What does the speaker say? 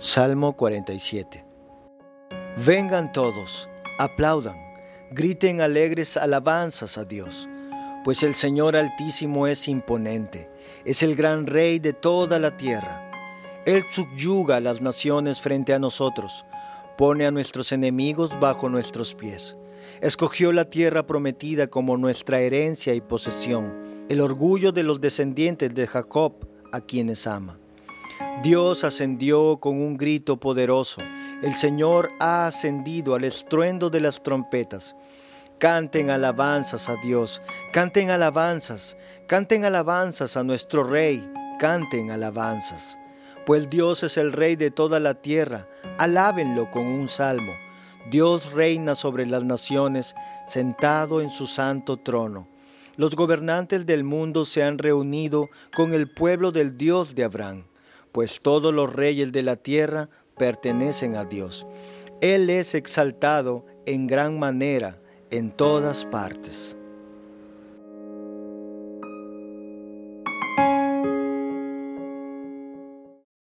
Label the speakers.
Speaker 1: Salmo 47 Vengan todos, aplaudan, griten alegres alabanzas a Dios, pues el Señor Altísimo es imponente, es el gran Rey de toda la tierra. Él subyuga a las naciones frente a nosotros, pone a nuestros enemigos bajo nuestros pies. Escogió la tierra prometida como nuestra herencia y posesión, el orgullo de los descendientes de Jacob, a quienes ama. Dios ascendió con un grito poderoso. El Señor ha ascendido al estruendo de las trompetas. Canten alabanzas a Dios, canten alabanzas, canten alabanzas a nuestro Rey, canten alabanzas. Pues Dios es el Rey de toda la tierra, alábenlo con un salmo. Dios reina sobre las naciones, sentado en su santo trono. Los gobernantes del mundo se han reunido con el pueblo del Dios de Abraham pues todos los reyes de la tierra pertenecen a Dios. Él es exaltado en gran manera en todas partes.